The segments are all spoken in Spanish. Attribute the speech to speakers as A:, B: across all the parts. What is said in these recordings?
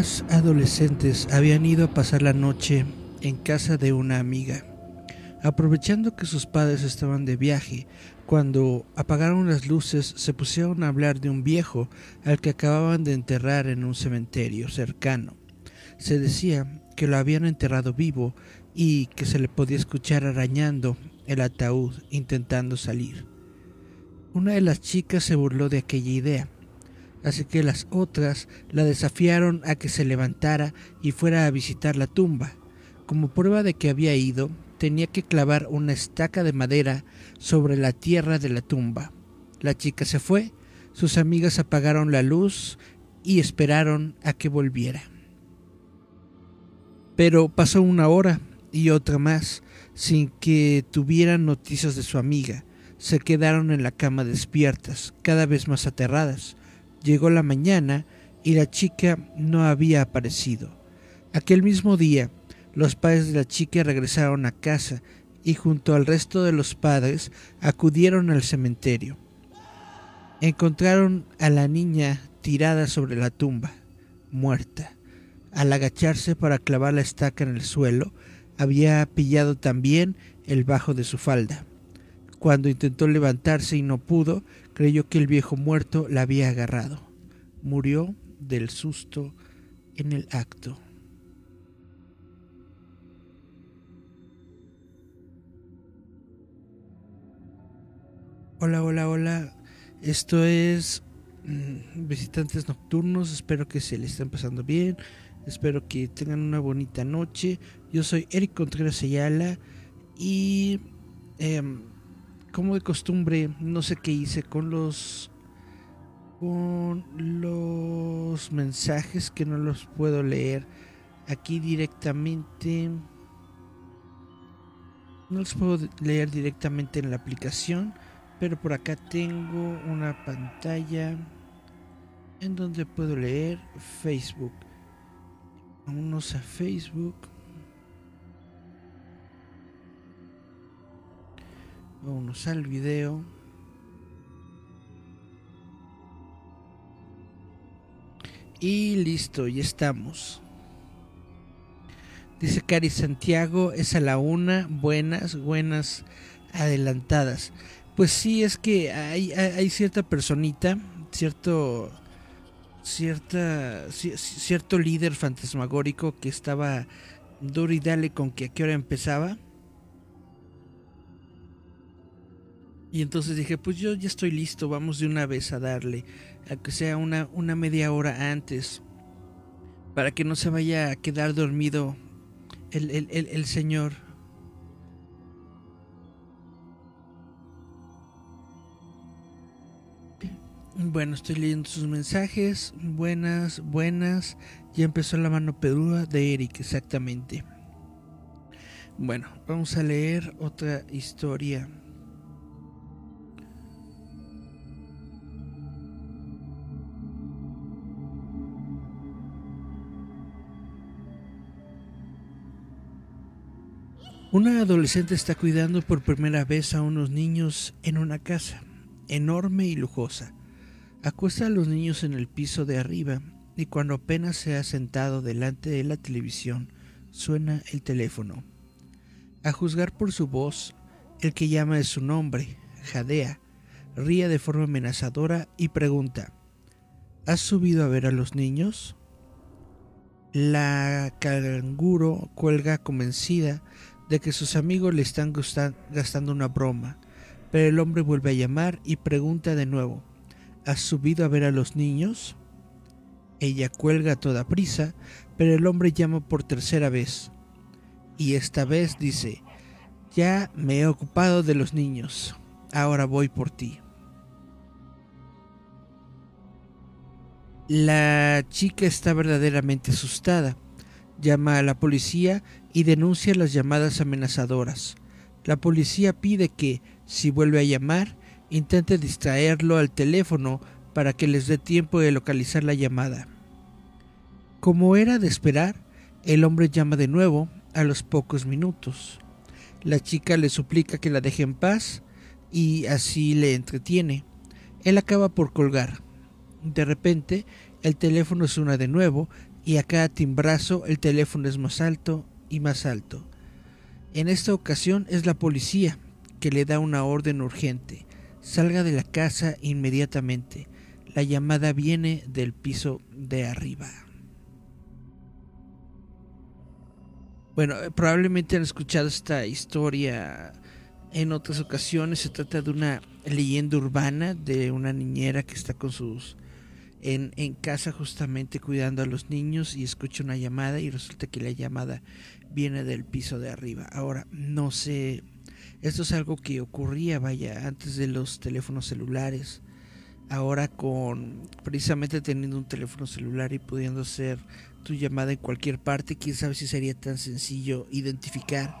A: Varias adolescentes habían ido a pasar la noche en casa de una amiga, aprovechando que sus padres estaban de viaje. Cuando apagaron las luces se pusieron a hablar de un viejo al que acababan de enterrar en un cementerio cercano. Se decía que lo habían enterrado vivo y que se le podía escuchar arañando el ataúd intentando salir. Una de las chicas se burló de aquella idea, así que las otras la desafiaron a que se levantara y fuera a visitar la tumba. Como prueba de que había ido, tenía que clavar una estaca de madera sobre la tierra de la tumba. La chica se fue, sus amigas apagaron la luz y esperaron a que volviera. Pero pasó una hora y otra más sin que tuvieran noticias de su amiga. Se quedaron en la cama despiertas, cada vez más aterradas. Llegó la mañana y la chica no había aparecido. Aquel mismo día, los padres de la chica regresaron a casa y junto al resto de los padres acudieron al cementerio. Encontraron a la niña tirada sobre la tumba, muerta. Al agacharse para clavar la estaca en el suelo, había pillado también el bajo de su falda. Cuando intentó levantarse y no pudo, creyó que el viejo muerto la había agarrado. Murió del susto en el acto. Hola, hola, hola. Esto es mm, Visitantes Nocturnos. Espero que se le estén pasando bien. Espero que tengan una bonita noche. Yo soy Eric Contreras Ayala y em, como de costumbre no sé qué hice con los con los mensajes que no los puedo leer aquí directamente. No los puedo leer directamente en la aplicación, pero por acá tengo una pantalla en donde puedo leer Facebook. Vámonos a Facebook. Vámonos al video. Y listo, ya estamos. Dice Cari Santiago, es a la una, buenas, buenas, adelantadas. Pues sí, es que hay, hay cierta personita, cierto cierta cierto líder fantasmagórico que estaba duro y dale con que a qué hora empezaba. Y entonces dije, pues yo ya estoy listo, vamos de una vez a darle, a que sea una, una media hora antes, para que no se vaya a quedar dormido el, el, el, señor. Bueno, estoy leyendo sus mensajes. Buenas, buenas. Ya empezó la mano peluda de Eric, exactamente. Bueno, vamos a leer otra historia. Una adolescente está cuidando por primera vez a unos niños en una casa enorme y lujosa. Acuesta a los niños en el piso de arriba y cuando apenas se ha sentado delante de la televisión suena el teléfono. A juzgar por su voz, el que llama es su nombre, Jadea, ríe de forma amenazadora y pregunta, ¿Has subido a ver a los niños? La canguro cuelga convencida de que sus amigos le están gastando una broma, pero el hombre vuelve a llamar y pregunta de nuevo, ¿Has subido a ver a los niños? Ella cuelga a toda prisa, pero el hombre llama por tercera vez. Y esta vez dice, ya me he ocupado de los niños, ahora voy por ti. La chica está verdaderamente asustada. Llama a la policía y denuncia las llamadas amenazadoras. La policía pide que, si vuelve a llamar, intente distraerlo al teléfono para que les dé tiempo de localizar la llamada. Como era de esperar, el hombre llama de nuevo a los pocos minutos. La chica le suplica que la deje en paz y así le entretiene. Él acaba por colgar. De repente, el teléfono suena de nuevo y a cada timbrazo el teléfono es más alto y más alto. En esta ocasión es la policía que le da una orden urgente. Salga de la casa inmediatamente. La llamada viene del piso de arriba. Bueno, eh, probablemente han escuchado esta historia en otras ocasiones. Se trata de una leyenda urbana de una niñera que está con sus en, en, casa justamente cuidando a los niños y escucha una llamada y resulta que la llamada viene del piso de arriba. Ahora, no sé, esto es algo que ocurría, vaya, antes de los teléfonos celulares. Ahora con precisamente teniendo un teléfono celular y pudiendo hacer tu llamada en cualquier parte, quién sabe si sería tan sencillo identificar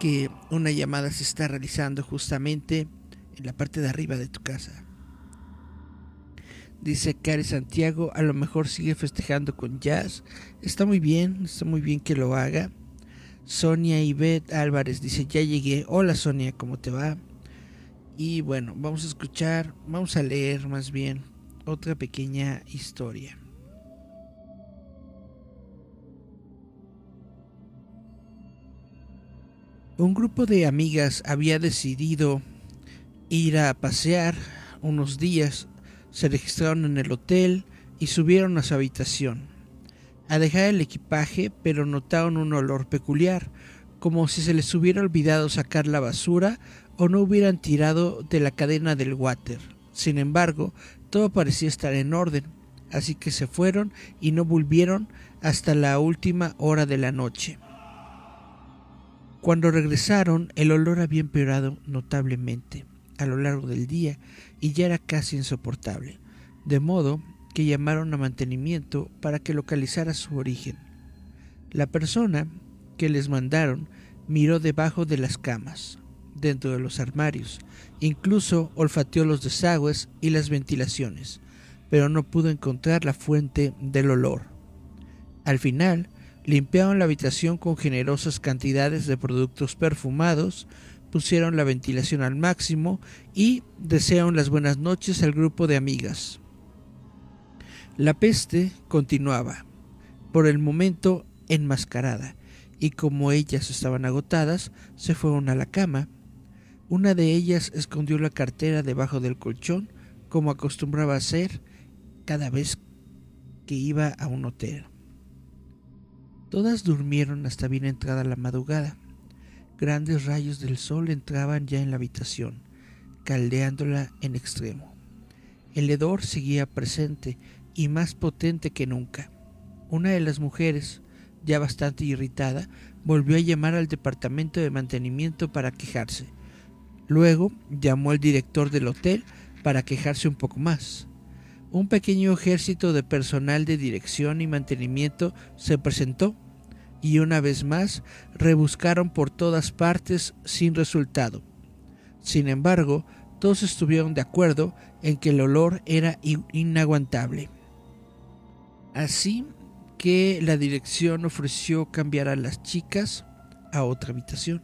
A: que una llamada se está realizando justamente en la parte de arriba de tu casa. Dice Cari Santiago, a lo mejor sigue festejando con jazz. Está muy bien, está muy bien que lo haga. Sonia Ivette Álvarez dice, ya llegué. Hola Sonia, ¿cómo te va? Y bueno, vamos a escuchar, vamos a leer más bien otra pequeña historia. Un grupo de amigas había decidido ir a pasear unos días se registraron en el hotel y subieron a su habitación. A dejar el equipaje, pero notaron un olor peculiar, como si se les hubiera olvidado sacar la basura o no hubieran tirado de la cadena del water. Sin embargo, todo parecía estar en orden, así que se fueron y no volvieron hasta la última hora de la noche. Cuando regresaron, el olor había empeorado notablemente a lo largo del día y ya era casi insoportable, de modo que llamaron a mantenimiento para que localizara su origen. La persona que les mandaron miró debajo de las camas, dentro de los armarios, incluso olfateó los desagües y las ventilaciones, pero no pudo encontrar la fuente del olor. Al final, limpiaron la habitación con generosas cantidades de productos perfumados, pusieron la ventilación al máximo y desearon las buenas noches al grupo de amigas. La peste continuaba, por el momento enmascarada, y como ellas estaban agotadas, se fueron a la cama. Una de ellas escondió la cartera debajo del colchón, como acostumbraba hacer cada vez que iba a un hotel. Todas durmieron hasta bien entrada la madrugada. Grandes rayos del sol entraban ya en la habitación, caldeándola en extremo. El hedor seguía presente y más potente que nunca. Una de las mujeres, ya bastante irritada, volvió a llamar al departamento de mantenimiento para quejarse. Luego llamó al director del hotel para quejarse un poco más. Un pequeño ejército de personal de dirección y mantenimiento se presentó y una vez más rebuscaron por todas partes sin resultado. Sin embargo, todos estuvieron de acuerdo en que el olor era inaguantable. Así que la dirección ofreció cambiar a las chicas a otra habitación.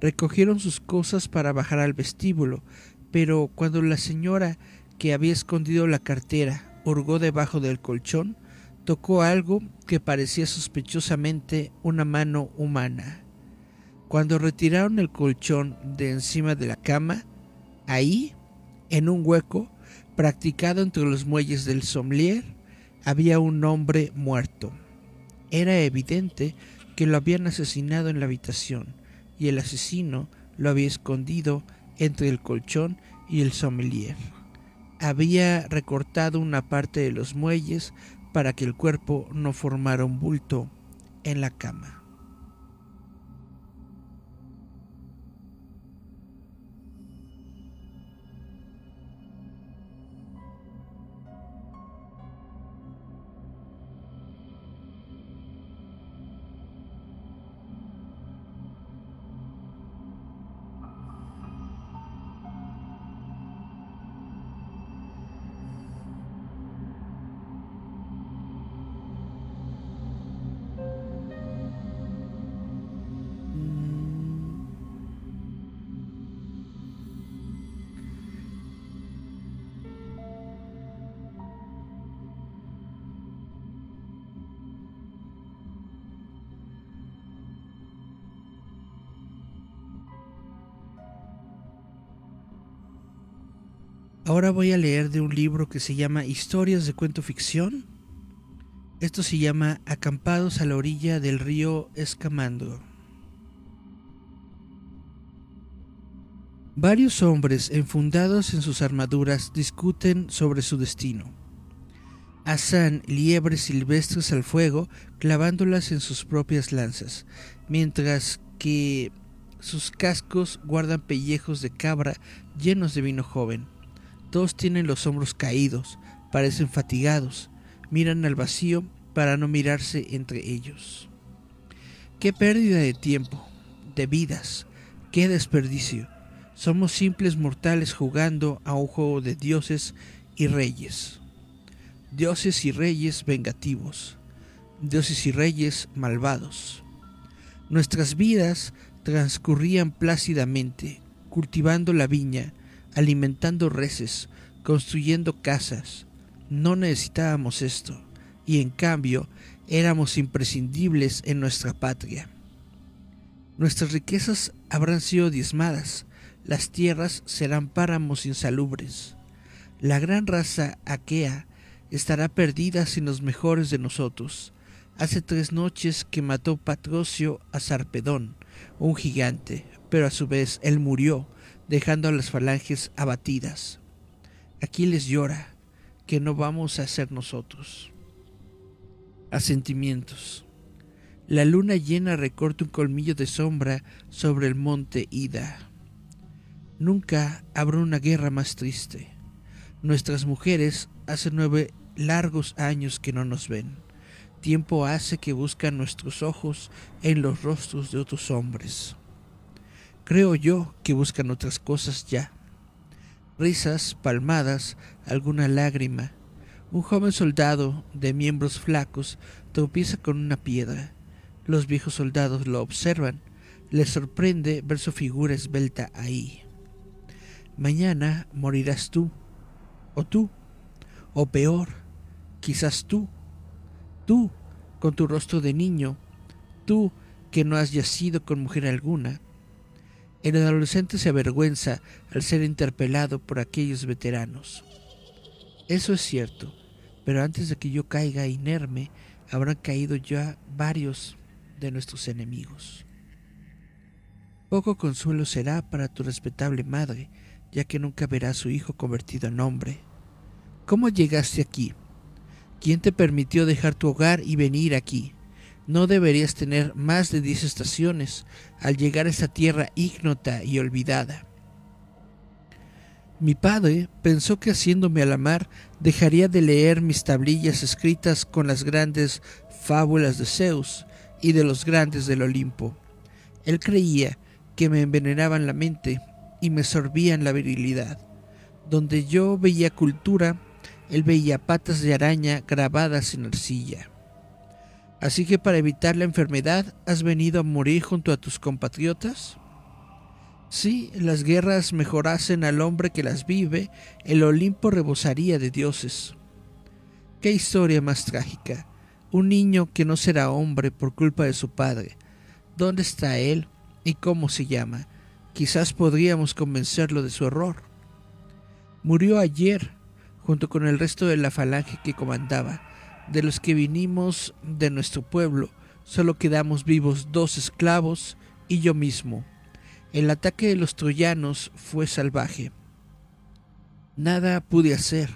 A: Recogieron sus cosas para bajar al vestíbulo, pero cuando la señora que había escondido la cartera hurgó debajo del colchón, tocó algo que parecía sospechosamente una mano humana. Cuando retiraron el colchón de encima de la cama, ahí, en un hueco practicado entre los muelles del sommelier, había un hombre muerto. Era evidente que lo habían asesinado en la habitación y el asesino lo había escondido entre el colchón y el sommelier. Había recortado una parte de los muelles para que el cuerpo no formara un bulto en la cama. Ahora voy a leer de un libro que se llama Historias de cuento ficción. Esto se llama Acampados a la orilla del río Escamandro. Varios hombres enfundados en sus armaduras discuten sobre su destino. Asan liebres silvestres al fuego, clavándolas en sus propias lanzas, mientras que sus cascos guardan pellejos de cabra llenos de vino joven. Todos tienen los hombros caídos, parecen fatigados, miran al vacío para no mirarse entre ellos. Qué pérdida de tiempo, de vidas, qué desperdicio. Somos simples mortales jugando a un juego de dioses y reyes dioses y reyes vengativos, dioses y reyes malvados. Nuestras vidas transcurrían plácidamente, cultivando la viña, alimentando reses, construyendo casas. No necesitábamos esto, y en cambio éramos imprescindibles en nuestra patria. Nuestras riquezas habrán sido diezmadas, las tierras serán páramos insalubres. La gran raza aquea estará perdida sin los mejores de nosotros. Hace tres noches que mató Patrocio a Sarpedón, un gigante, pero a su vez él murió, dejando a las falanges abatidas. Aquiles llora, que no vamos a ser nosotros. Asentimientos. La luna llena recorta un colmillo de sombra sobre el monte Ida. Nunca habrá una guerra más triste. Nuestras mujeres hace nueve largos años que no nos ven. Tiempo hace que buscan nuestros ojos en los rostros de otros hombres. Creo yo que buscan otras cosas ya. Risas, palmadas, alguna lágrima. Un joven soldado de miembros flacos tropieza con una piedra. Los viejos soldados lo observan. Les sorprende ver su figura esbelta ahí. Mañana morirás tú, o tú, o peor, Quizás tú, tú con tu rostro de niño, tú que no has yacido con mujer alguna. El adolescente se avergüenza al ser interpelado por aquellos veteranos. Eso es cierto, pero antes de que yo caiga inerme, habrán caído ya varios de nuestros enemigos. Poco consuelo será para tu respetable madre, ya que nunca verá a su hijo convertido en hombre. ¿Cómo llegaste aquí? ¿Quién te permitió dejar tu hogar y venir aquí? No deberías tener más de diez estaciones al llegar a esta tierra ignota y olvidada. Mi padre pensó que haciéndome a la mar dejaría de leer mis tablillas escritas con las grandes fábulas de Zeus y de los grandes del Olimpo. Él creía que me envenenaban la mente y me sorbían la virilidad. Donde yo veía cultura, él veía patas de araña grabadas en arcilla. Así que para evitar la enfermedad has venido a morir junto a tus compatriotas. Si las guerras mejorasen al hombre que las vive, el Olimpo rebosaría de dioses. Qué historia más trágica. Un niño que no será hombre por culpa de su padre. ¿Dónde está él y cómo se llama? Quizás podríamos convencerlo de su error. Murió ayer junto con el resto de la falange que comandaba. De los que vinimos de nuestro pueblo, solo quedamos vivos dos esclavos y yo mismo. El ataque de los troyanos fue salvaje. Nada pude hacer.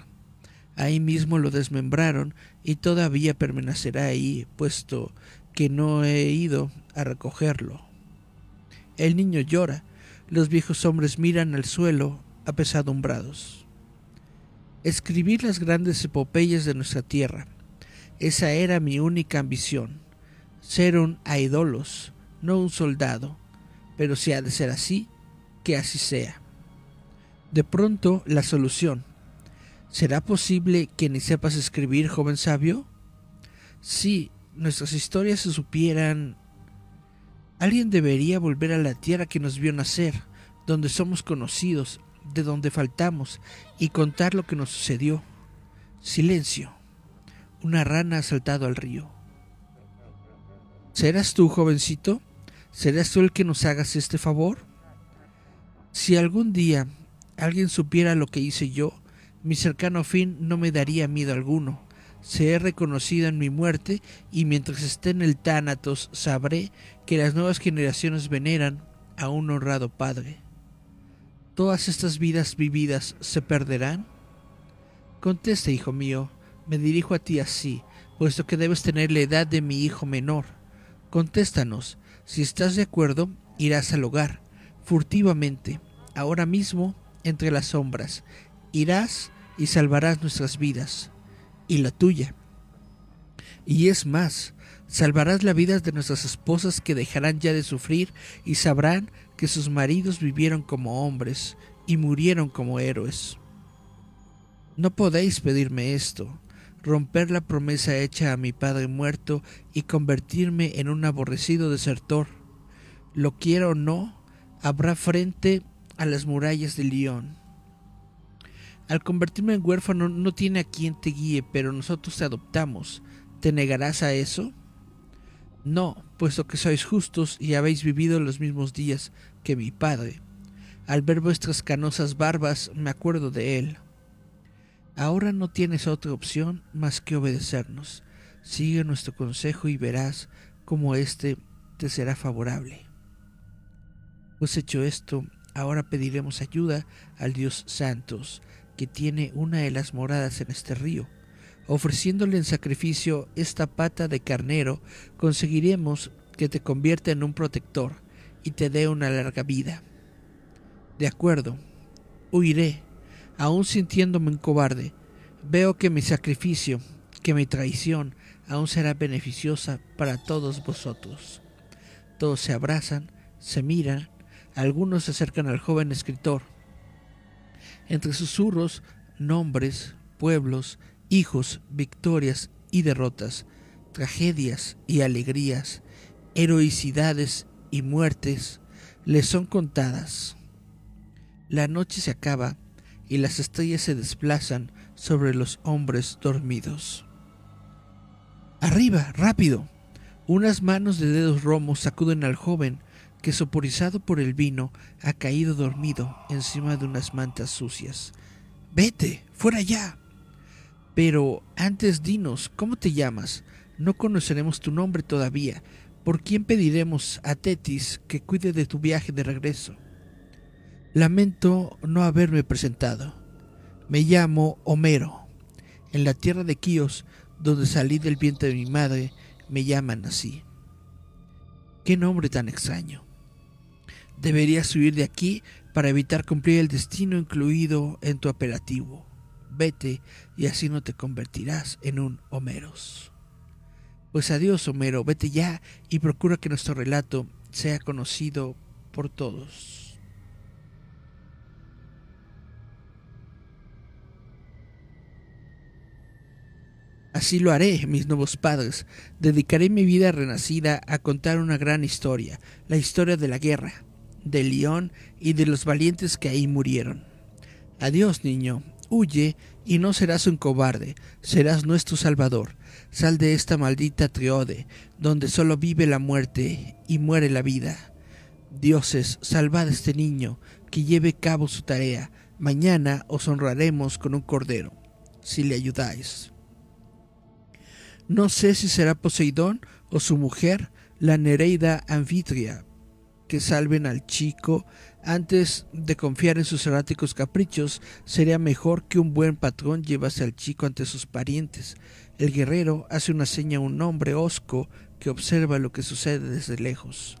A: Ahí mismo lo desmembraron y todavía permanecerá ahí, puesto que no he ido a recogerlo. El niño llora, los viejos hombres miran al suelo apesadumbrados escribir las grandes epopeyas de nuestra tierra. Esa era mi única ambición, ser un aidolos, no un soldado, pero si ha de ser así, que así sea. De pronto, la solución. ¿Será posible que ni sepas escribir, joven sabio? Si nuestras historias se supieran... Alguien debería volver a la tierra que nos vio nacer, donde somos conocidos, de donde faltamos y contar lo que nos sucedió. Silencio. Una rana ha saltado al río. ¿Serás tú, jovencito? ¿Serás tú el que nos hagas este favor? Si algún día alguien supiera lo que hice yo, Mi cercano fin no me daría miedo alguno. Se he reconocido en mi muerte y mientras esté en el Tánatos sabré que las nuevas generaciones veneran a un honrado padre. ¿Todas estas vidas vividas se perderán? Contesta, hijo mío, me dirijo a ti así, puesto que debes tener la edad de mi hijo menor. Contéstanos, si estás de acuerdo, irás al hogar, furtivamente, ahora mismo, entre las sombras. Irás y salvarás nuestras vidas, y la tuya. Y es más, salvarás la vida de nuestras esposas que dejarán ya de sufrir y sabrán que sus maridos vivieron como hombres y murieron como héroes. No podéis pedirme esto, romper la promesa hecha a mi padre muerto y convertirme en un aborrecido desertor. Lo quiero o no, habrá frente a las murallas de León. Al convertirme en huérfano no tiene a quien te guíe, pero nosotros te adoptamos. ¿Te negarás a eso? No, puesto que sois justos y habéis vivido los mismos días que mi padre. Al ver vuestras canosas barbas me acuerdo de él. Ahora no tienes otra opción más que obedecernos. Sigue nuestro consejo y verás cómo éste te será favorable. Pues hecho esto, ahora pediremos ayuda al Dios Santos, que tiene una de las moradas en este río. Ofreciéndole en sacrificio esta pata de carnero, conseguiremos que te convierta en un protector y te dé una larga vida. De acuerdo, huiré aún sintiéndome un cobarde, veo que mi sacrificio, que mi traición, aún será beneficiosa para todos vosotros. Todos se abrazan, se miran, algunos se acercan al joven escritor. Entre susurros, nombres, pueblos, hijos, victorias y derrotas, tragedias y alegrías, heroicidades y muertes, les son contadas. La noche se acaba y las estrellas se desplazan sobre los hombres dormidos. Arriba, rápido. Unas manos de dedos romos sacuden al joven que, soporizado por el vino, ha caído dormido encima de unas mantas sucias. Vete, fuera ya. Pero antes dinos, ¿cómo te llamas? No conoceremos tu nombre todavía. ¿Por quién pediremos a Tetis que cuide de tu viaje de regreso? Lamento no haberme presentado. Me llamo Homero. En la tierra de Quíos, donde salí del vientre de mi madre, me llaman así. Qué nombre tan extraño. Deberías huir de aquí para evitar cumplir el destino incluido en tu apelativo. Vete y así no te convertirás en un Homeros. Pues adiós, Homero, vete ya y procura que nuestro relato sea conocido por todos. Así lo haré, mis nuevos padres. Dedicaré mi vida renacida a contar una gran historia, la historia de la guerra, de León y de los valientes que ahí murieron. Adiós, niño. Huye y no serás un cobarde, serás nuestro salvador. Sal de esta maldita triode, donde solo vive la muerte y muere la vida. Dioses, salvad a este niño, que lleve a cabo su tarea. Mañana os honraremos con un cordero, si le ayudáis. No sé si será Poseidón o su mujer, la Nereida Anfitria, que salven al chico antes de confiar en sus erráticos caprichos, sería mejor que un buen patrón llevase al chico ante sus parientes. El guerrero hace una seña a un hombre hosco que observa lo que sucede desde lejos.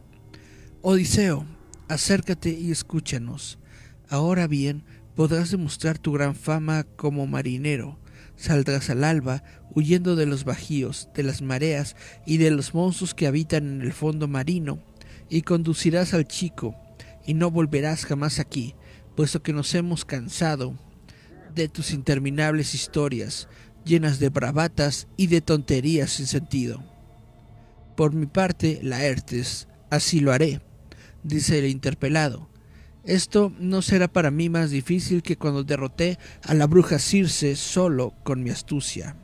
A: Odiseo, acércate y escúchanos. Ahora bien, podrás demostrar tu gran fama como marinero. Saldrás al alba, huyendo de los bajíos, de las mareas y de los monstruos que habitan en el fondo marino, y conducirás al chico, y no volverás jamás aquí, puesto que nos hemos cansado de tus interminables historias, llenas de bravatas y de tonterías sin sentido. Por mi parte, Laertes, así lo haré, dice el interpelado, esto no será para mí más difícil que cuando derroté a la bruja Circe solo con mi astucia.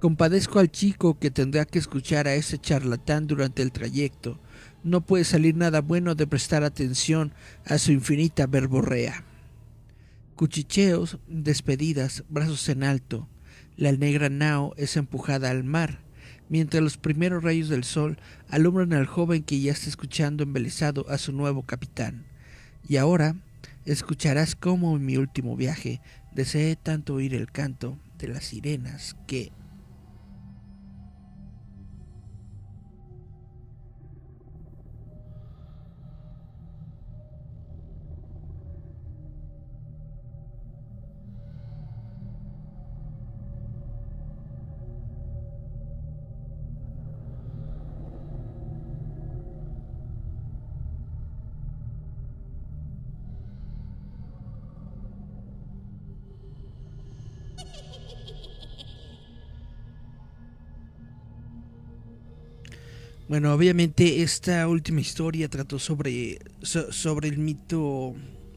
A: Compadezco al chico que tendrá que escuchar a ese charlatán durante el trayecto. No puede salir nada bueno de prestar atención a su infinita verborrea. Cuchicheos, despedidas, brazos en alto. La negra nao es empujada al mar, mientras los primeros rayos del sol alumbran al joven que ya está escuchando embelesado a su nuevo capitán. Y ahora escucharás cómo en mi último viaje deseé tanto oír el canto de las sirenas que Bueno, obviamente esta última historia trató sobre, sobre el mito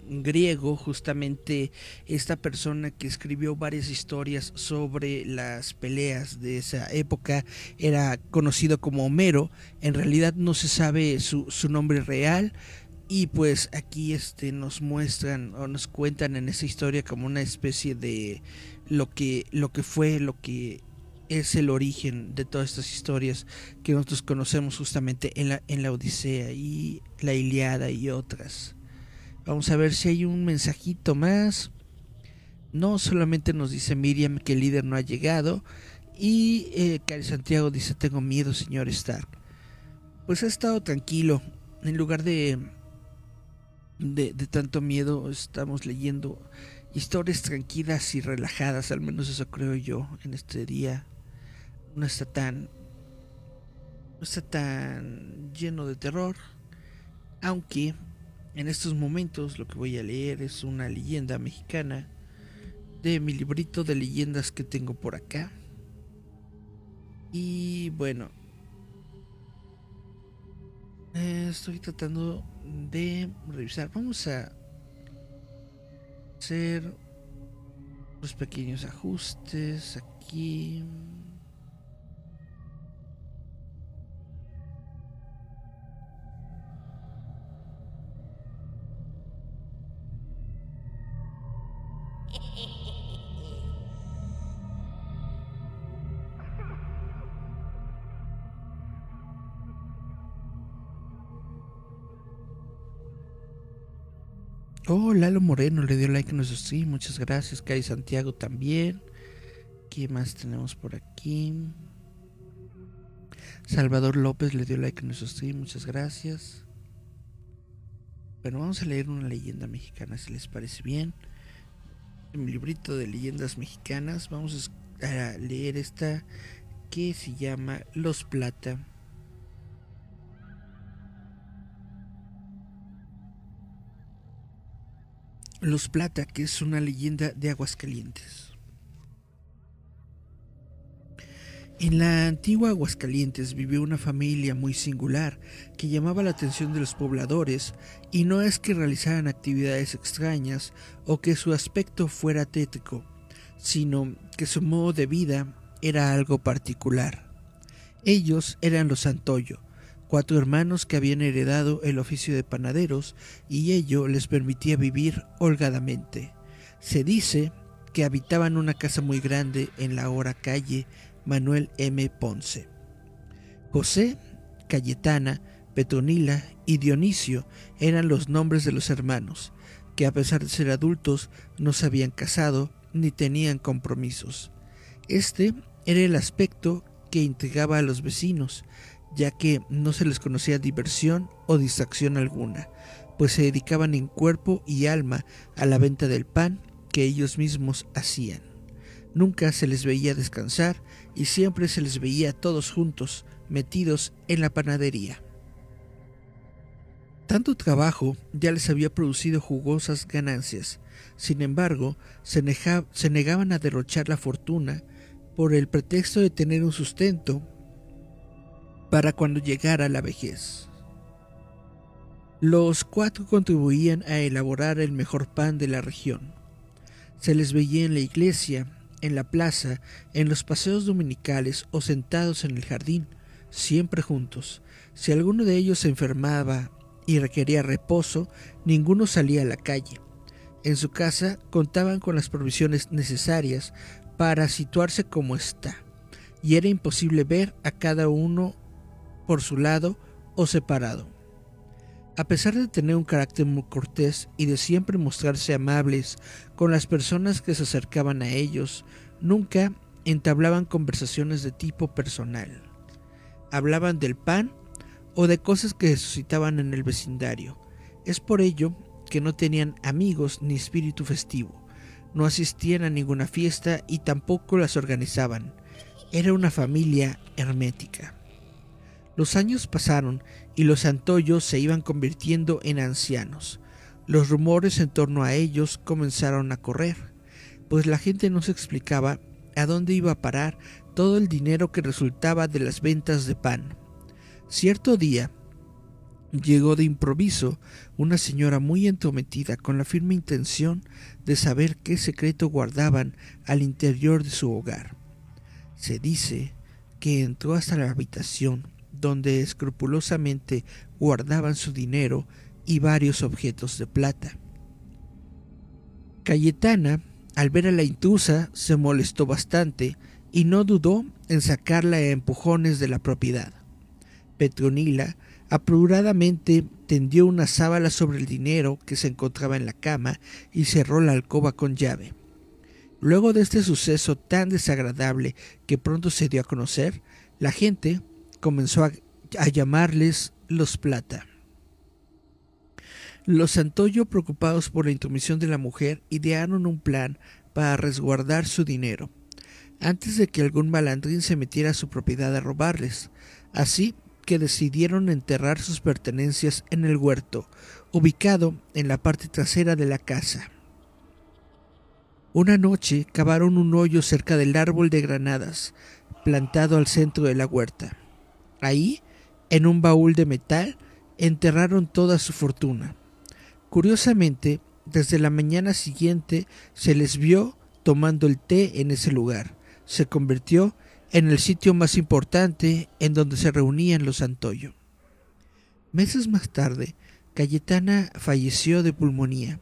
A: griego, justamente esta persona que escribió varias historias sobre las peleas de esa época era conocido como Homero, en realidad no se sabe su, su nombre real y pues aquí este nos muestran o nos cuentan en esa historia como una especie de lo que lo que fue, lo que es el origen de todas estas historias que nosotros conocemos justamente en la, en la Odisea y la Iliada y otras. Vamos a ver si hay un mensajito más. No solamente nos dice Miriam que el líder no ha llegado. Y eh, Cari Santiago dice, tengo miedo, señor Stark. Pues ha estado tranquilo. En lugar de, de, de tanto miedo, estamos leyendo historias tranquilas y relajadas. Al menos eso creo yo en este día no está tan no está tan lleno de terror aunque en estos momentos lo que voy a leer es una leyenda mexicana de mi librito de leyendas que tengo por acá. Y bueno estoy tratando de revisar. Vamos a hacer los pequeños ajustes aquí Oh, Lalo Moreno le dio like a nuestro stream. Muchas gracias. Cari Santiago también. ¿Qué más tenemos por aquí? Salvador López le dio like a nuestro stream. Muchas gracias. Bueno, vamos a leer una leyenda mexicana si les parece bien. En mi librito de leyendas mexicanas vamos a leer esta que se llama Los Plata Los Plata, que es una leyenda de Aguascalientes. En la antigua Aguascalientes vivió una familia muy singular que llamaba la atención de los pobladores y no es que realizaran actividades extrañas o que su aspecto fuera tétrico, sino que su modo de vida era algo particular. Ellos eran los Santoyo, cuatro hermanos que habían heredado el oficio de panaderos y ello les permitía vivir holgadamente. Se dice que habitaban una casa muy grande en la ahora calle Manuel M. Ponce. José, Cayetana, Petronila y Dionisio eran los nombres de los hermanos, que a pesar de ser adultos no se habían casado ni tenían compromisos. Este era el aspecto que intrigaba a los vecinos, ya que no se les conocía diversión o distracción alguna, pues se dedicaban en cuerpo y alma a la venta del pan que ellos mismos hacían. Nunca se les veía descansar y siempre se les veía todos juntos, metidos en la panadería. Tanto trabajo ya les había producido jugosas ganancias, sin embargo, se, se negaban a derrochar la fortuna por el pretexto de tener un sustento para cuando llegara la vejez. Los cuatro contribuían a elaborar el mejor pan de la región. Se les veía en la iglesia, en la plaza, en los paseos dominicales o sentados en el jardín, siempre juntos. Si alguno de ellos se enfermaba y requería reposo, ninguno salía a la calle. en su casa contaban con las provisiones necesarias para situarse como está, y era imposible ver a cada uno por su lado o separado. A pesar de tener un carácter muy cortés y de siempre mostrarse amables con las personas que se acercaban a ellos, nunca entablaban conversaciones de tipo personal. Hablaban del pan o de cosas que suscitaban en el vecindario. Es por ello que no tenían amigos ni espíritu festivo. No asistían a ninguna fiesta y tampoco las organizaban. Era una familia hermética. Los años pasaron y los Santoyos se iban convirtiendo en ancianos. Los rumores en torno a ellos comenzaron a correr, pues la gente no se explicaba a dónde iba a parar todo el dinero que resultaba de las ventas de pan. Cierto día, llegó de improviso una señora muy entrometida con la firme intención de saber qué secreto guardaban al interior de su hogar. Se dice que entró hasta la habitación donde escrupulosamente guardaban su dinero y varios objetos de plata. Cayetana, al ver a la intrusa, se molestó bastante y no dudó en sacarla a empujones de la propiedad. Petronila apuradamente tendió una sábala sobre el dinero que se encontraba en la cama y cerró la alcoba con llave. Luego de este suceso tan desagradable que pronto se dio a conocer, la gente comenzó a, llamarles los Plata. Los Santoyo, preocupados por la intromisión de la mujer, idearon un plan para resguardar su dinero, antes de que algún malandrín se metiera a su propiedad a robarles. Así que decidieron enterrar sus pertenencias en el huerto, ubicado en la parte trasera de la casa. Una noche cavaron un hoyo cerca del árbol de granadas, plantado al centro de la huerta. Ahí, en un baúl de metal, enterraron toda su fortuna. Curiosamente, desde la mañana siguiente se les vio tomando el té en ese lugar. Se convirtió en el sitio más importante en donde se reunían los Santoyo. Meses más tarde, Cayetana falleció de pulmonía.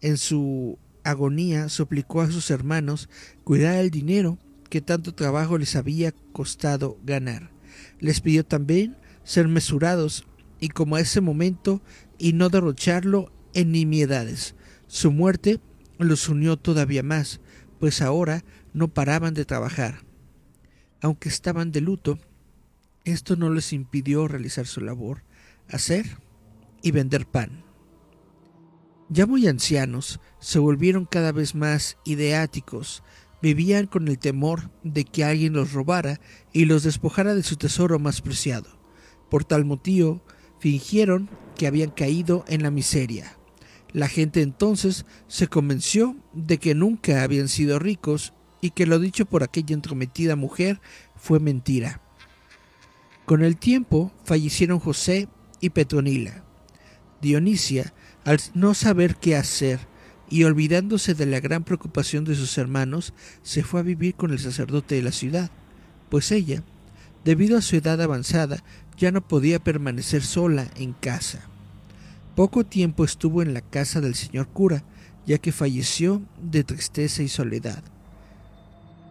A: En su agonía suplicó a sus hermanos cuidar el dinero que tanto trabajo les había costado ganar. Les pidió también ser mesurados y como a ese momento y no derrocharlo en nimiedades. Su muerte los unió todavía más, pues ahora no paraban de trabajar. Aunque estaban de luto, esto no les impidió realizar su labor, hacer y vender pan. Ya muy ancianos, se volvieron cada vez más ideáticos, vivían con el temor de que alguien los robara y los despojara de su tesoro más preciado. Por tal motivo, fingieron que habían caído en la miseria. La gente entonces se convenció de que nunca habían sido ricos y que lo dicho por aquella entrometida mujer fue mentira. Con el tiempo fallecieron José y Petronila. Dionisia, al no saber qué hacer, y olvidándose de la gran preocupación de sus hermanos, se fue a vivir con el sacerdote de la ciudad, pues ella, debido a su edad avanzada, ya no podía permanecer sola en casa. Poco tiempo estuvo en la casa del señor cura, ya que falleció de tristeza y soledad.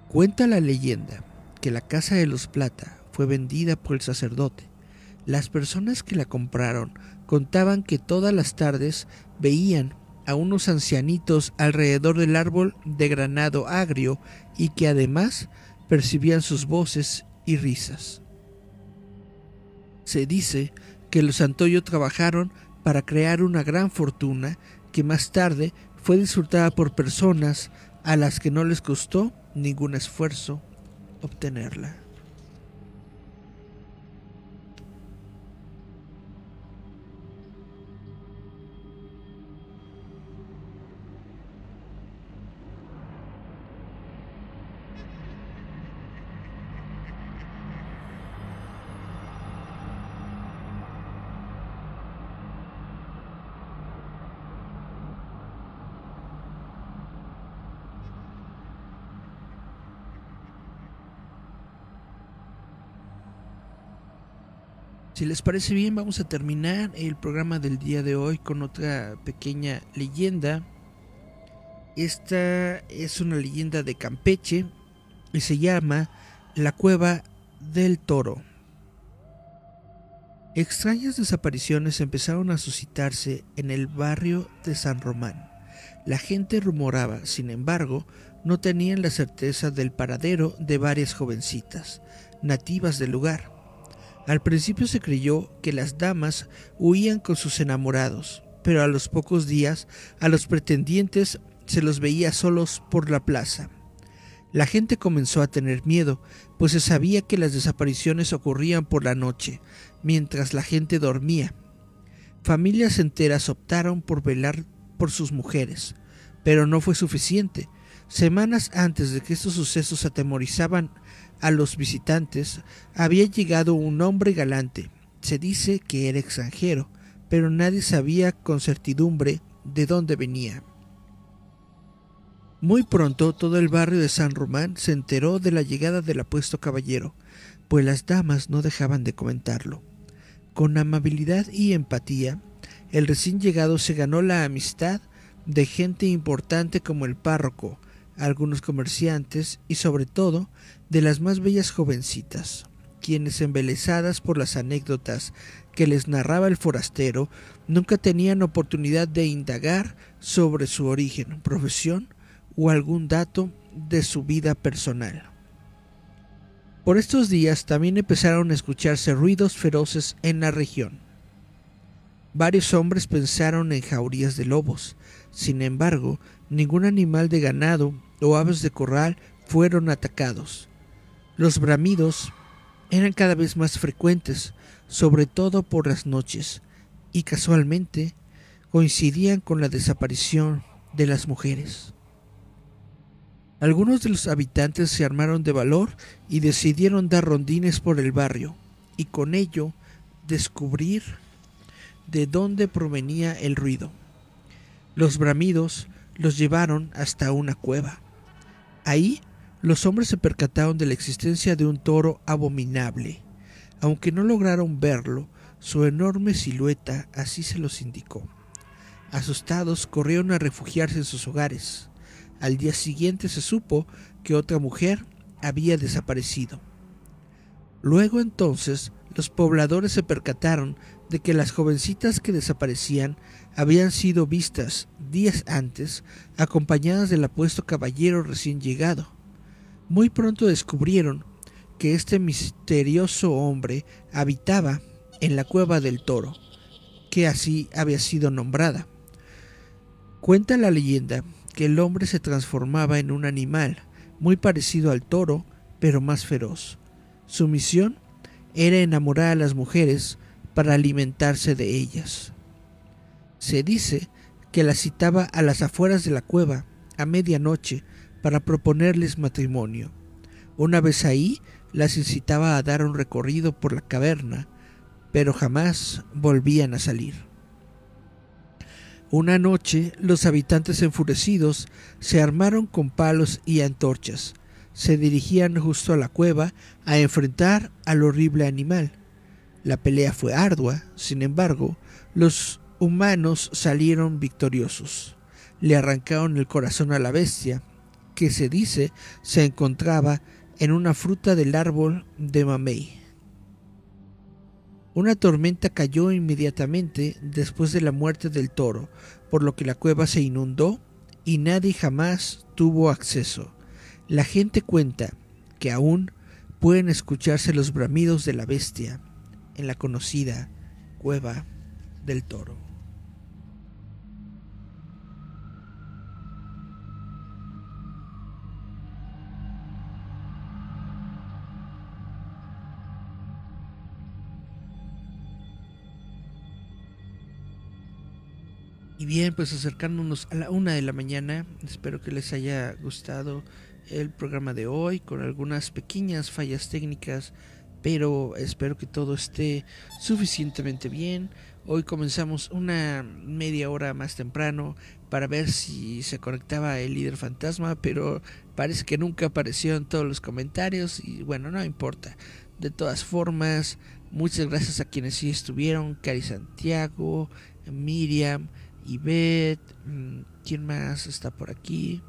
A: Cuenta la leyenda que la casa de los Plata fue vendida por el sacerdote. Las personas que la compraron contaban que todas las tardes veían a unos ancianitos alrededor del árbol de granado agrio y que además percibían sus voces y risas. Se dice que los Santoyo trabajaron para crear una gran fortuna que más tarde fue disfrutada por personas a las que no les costó ningún esfuerzo obtenerla. Si les parece bien, vamos a terminar el programa del día de hoy con otra pequeña leyenda Esta es una leyenda de Campeche y se llama La Cueva del Toro. Extrañas desapariciones empezaron a suscitarse en el barrio de San Román. La gente rumoraba, sin embargo, no tenían la certeza del paradero de varias jovencitas, nativas del lugar. Al principio se creyó que las damas huían con sus enamorados, pero a los pocos días a los pretendientes se los veía solos por la plaza. La gente comenzó a tener miedo, pues se sabía que las desapariciones ocurrían por la noche, mientras la gente dormía. Familias enteras optaron por velar por sus mujeres, pero no fue suficiente. Semanas antes de que estos sucesos atemorizaban a los visitantes, había llegado un hombre galante. Se dice que era extranjero, pero nadie sabía con certidumbre de dónde venía. Muy pronto todo el barrio de San Román se enteró de la llegada del apuesto caballero, pues las damas no dejaban de comentarlo. Con amabilidad y empatía, el recién llegado se ganó la amistad de gente importante como el párroco, algunos comerciantes y sobre todo de las más bellas jovencitas, quienes embelesadas por las anécdotas que les narraba el forastero, nunca tenían oportunidad de indagar sobre su origen, profesión o algún dato de su vida personal. Por estos días también empezaron a escucharse ruidos feroces en la región. Varios hombres pensaron en jaurías de lobos, sin embargo, ningún animal de ganado o aves de corral fueron atacados. Los bramidos eran cada vez más frecuentes, sobre todo por las noches, y casualmente coincidían con la desaparición de las mujeres. Algunos de los habitantes se armaron de valor y decidieron dar rondines por el barrio y con ello descubrir de dónde provenía el ruido. Los bramidos los llevaron hasta una cueva. Ahí los hombres se percataron de la existencia de un toro abominable. Aunque no lograron verlo, su enorme silueta así se los indicó. Asustados corrieron a refugiarse en sus hogares. Al día siguiente se supo que otra mujer había desaparecido. Luego entonces los pobladores se percataron de que las jovencitas que desaparecían habían sido vistas días antes acompañadas del apuesto caballero recién llegado. Muy pronto descubrieron que este misterioso hombre habitaba en la cueva del toro, que así había sido nombrada. Cuenta la leyenda que el hombre se transformaba en un animal muy parecido al toro, pero más feroz. Su misión era enamorar a las mujeres para alimentarse de ellas. Se dice que las citaba a las afueras de la cueva a medianoche para proponerles matrimonio. Una vez ahí, las incitaba a dar un recorrido por la caverna, pero jamás volvían a salir. Una noche los habitantes enfurecidos se armaron con palos y antorchas. Se dirigían justo a la cueva a enfrentar al horrible animal. La pelea fue ardua, sin embargo, los humanos salieron victoriosos. Le arrancaron el corazón a la bestia, que se dice se encontraba en una fruta del árbol de mamey. Una tormenta cayó inmediatamente después de la muerte del toro, por lo que la cueva se inundó y nadie jamás tuvo acceso. La gente cuenta que aún pueden escucharse los bramidos de la bestia en la conocida cueva del toro. Y bien, pues acercándonos a la una de la mañana, espero que les haya gustado el programa de hoy con algunas pequeñas fallas técnicas, pero espero que todo esté suficientemente bien. Hoy comenzamos una media hora más temprano para ver si se conectaba el líder fantasma, pero parece que nunca apareció en todos los comentarios y bueno, no importa. De todas formas, muchas gracias a quienes sí estuvieron, Cari Santiago, Miriam, Ivette, mm, ¿quién más está por aquí?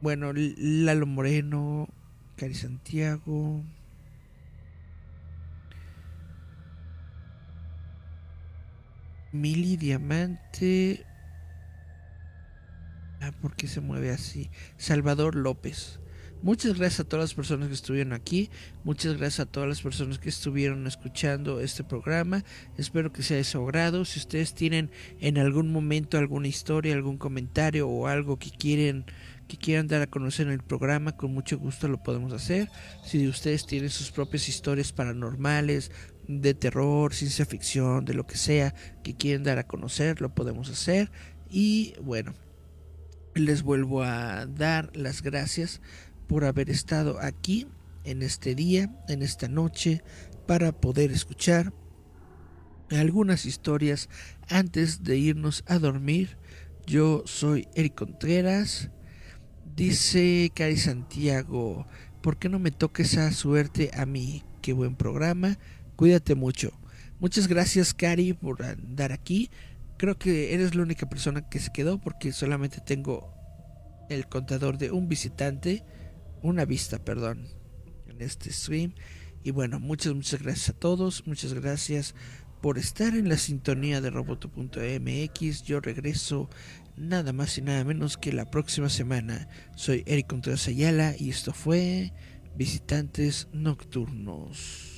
A: Bueno, Lalo Moreno, Cari Santiago. Mili Diamante. Ah, ¿por qué se mueve así? Salvador López. Muchas gracias a todas las personas que estuvieron aquí. Muchas gracias a todas las personas que estuvieron escuchando este programa. Espero que sea de su agrado. Si ustedes tienen en algún momento alguna historia, algún comentario o algo que quieren que quieran dar a conocer en el programa, con mucho gusto lo podemos hacer. Si ustedes tienen sus propias historias paranormales, de terror, ciencia ficción, de lo que sea que quieren dar a conocer, lo podemos hacer. Y bueno, les vuelvo a dar las gracias por haber estado aquí en este día, en esta noche, para poder escuchar algunas historias antes de irnos a dormir. Yo soy Eric Contreras. Dice Cari Santiago, ¿por qué no me toca esa suerte a mí? Qué buen programa. Cuídate mucho. Muchas gracias, Cari, por andar aquí. Creo que eres la única persona que se quedó porque solamente tengo el contador de un visitante una vista, perdón, en este stream. Y bueno, muchas, muchas gracias a todos. Muchas gracias por estar en la sintonía de roboto.mx. Yo regreso nada más y nada menos que la próxima semana. Soy Eric Contreras Ayala y esto fue Visitantes Nocturnos.